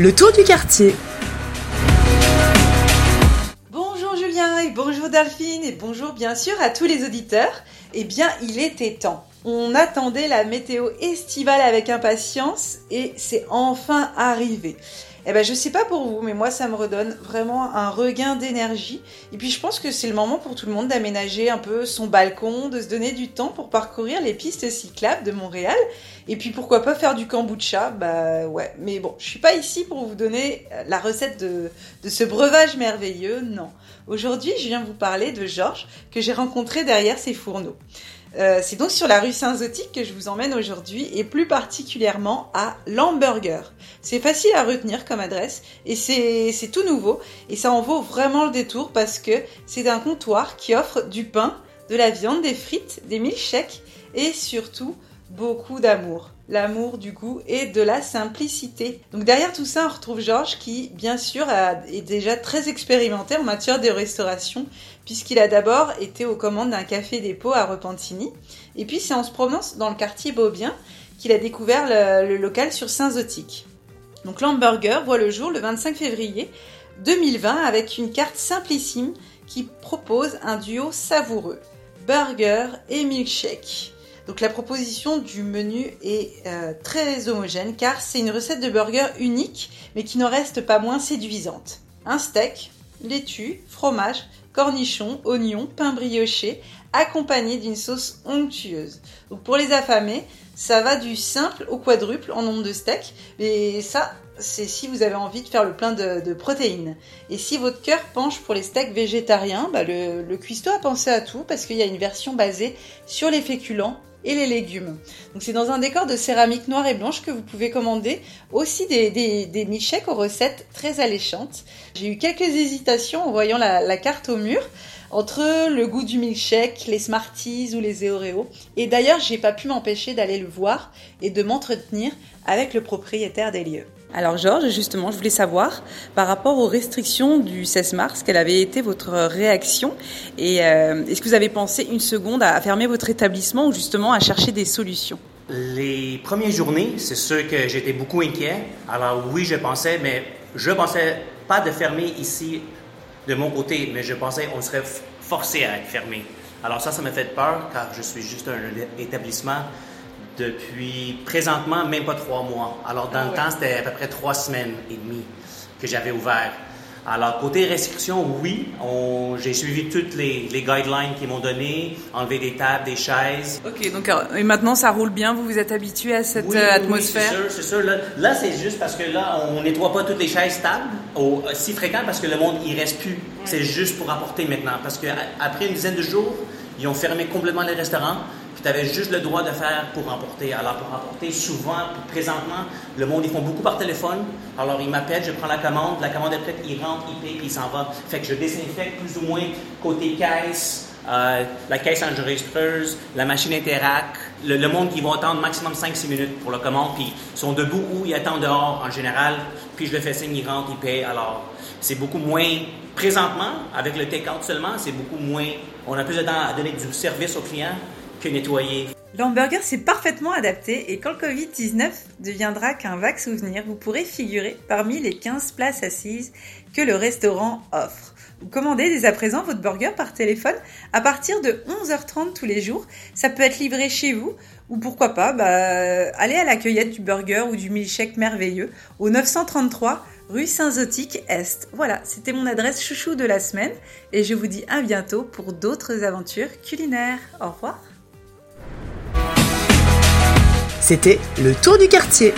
le tour du quartier. Bonjour Julien et bonjour Delphine et bonjour bien sûr à tous les auditeurs. Eh bien, il était temps. On attendait la météo estivale avec impatience et c'est enfin arrivé. Eh ben, je sais pas pour vous, mais moi, ça me redonne vraiment un regain d'énergie. Et puis, je pense que c'est le moment pour tout le monde d'aménager un peu son balcon, de se donner du temps pour parcourir les pistes cyclables de Montréal. Et puis, pourquoi pas faire du kombucha? Bah, ouais. Mais bon, je suis pas ici pour vous donner la recette de, ce breuvage merveilleux, non. Aujourd'hui, je viens vous parler de Georges, que j'ai rencontré derrière ses fourneaux. Euh, c'est donc sur la rue Saint-Zotique que je vous emmène aujourd'hui et plus particulièrement à Lamburger. C'est facile à retenir comme adresse et c'est tout nouveau et ça en vaut vraiment le détour parce que c'est un comptoir qui offre du pain, de la viande, des frites, des milkshakes et surtout beaucoup d'amour. L'amour du goût et de la simplicité. Donc derrière tout ça, on retrouve Georges qui, bien sûr, est déjà très expérimenté en matière de restauration, puisqu'il a d'abord été aux commandes d'un café dépôt à Repentigny. Et puis c'est en se promenant dans le quartier Beaubien qu'il a découvert le, local sur Saint-Zotique. Donc l'hamburger voit le jour le 25 février 2020 avec une carte simplissime qui propose un duo savoureux, burger et milkshake. Donc la proposition du menu est euh, très homogène car c'est une recette de burger unique mais qui n'en reste pas moins séduisante. Un steak, laitue, fromage, cornichons, oignons, pain brioché accompagné d'une sauce onctueuse. Pour les affamés, ça va du simple au quadruple en nombre de steaks et ça c'est si vous avez envie de faire le plein de, protéines. Et si votre cœur penche pour les steaks végétariens, bah le, le cuistot a pensé à tout parce qu'il y a une version basée sur les féculents et les légumes. Donc c'est dans un décor de céramique noire et blanche que vous pouvez commander aussi des, des, aux recettes très alléchantes. J'ai eu quelques hésitations en voyant la, la, carte au mur entre le goût du milkshake, les Smarties ou les Oreos. Et d'ailleurs, j'ai pas pu m'empêcher d'aller le voir et de m'entretenir avec le propriétaire des lieux. Alors Georges, justement, je voulais savoir par rapport aux restrictions du 16 mars, quelle avait été votre réaction et euh, est-ce que vous avez pensé une seconde à fermer votre établissement ou justement à chercher des solutions? Les premières journées, c'est sûr que j'étais beaucoup inquiet. Alors oui, je pensais, mais je pensais pas de fermer ici de mon côté, mais je pensais qu'on serait forcé à être fermé. Alors ça, ça m'a fait peur car je suis juste un établissement depuis présentement même pas trois mois. Alors dans le ah temps, c'était à peu près trois semaines et demie que j'avais ouvert. Alors, côté restrictions, oui, j'ai suivi toutes les, guidelines qu'ils m'ont données, enlever des tables, des chaises. OK, donc et maintenant, ça roule bien, vous vous êtes habitué à cette euh, atmosphère? Oui, c'est sûr, c'est sûr. Là, c'est juste parce que là, on nettoie pas toutes les chaises stables, si fréquent parce que le monde, il reste plus. C'est juste pour apporter maintenant. Parce qu'après une dizaine de jours, ils ont fermé complètement les restaurants tu avais juste le droit de faire pour remporter. Alors, pour remporter, souvent, présentement, le monde, ils font beaucoup par téléphone. Alors, ils m'appellent, je prends la commande, la commande est prête, ils rentrent, ils payent, puis ils s'en vont. Fait que je désinfecte plus ou moins côté caisse, euh, la caisse enregistreuse, la machine Interac, le, monde qui va attendre maximum 5-6 minutes pour la commande, puis ils sont debout ou ils attendent dehors en général, puis je le fais signe, ils rentrent, ils payent. Alors, c'est beaucoup moins, présentement, avec le take-out seulement, c'est beaucoup moins, on a plus de temps à donner du service aux clients que nettoyer. L'hamburger s'est parfaitement adapté et quand le Covid-19 deviendra qu'un vague souvenir, vous pourrez figurer parmi les 15 places assises que le restaurant offre. Vous commandez dès à présent votre burger par téléphone à partir de 11h30 tous les jours. Ça peut être livré chez vous ou pourquoi pas, bah, aller à la cueillette du burger ou du milkshake merveilleux au 933 rue Saint-Zotique Est. Voilà, c'était mon adresse chouchou de la semaine et je vous dis à bientôt pour d'autres aventures culinaires. Au revoir. C'était le tour du quartier.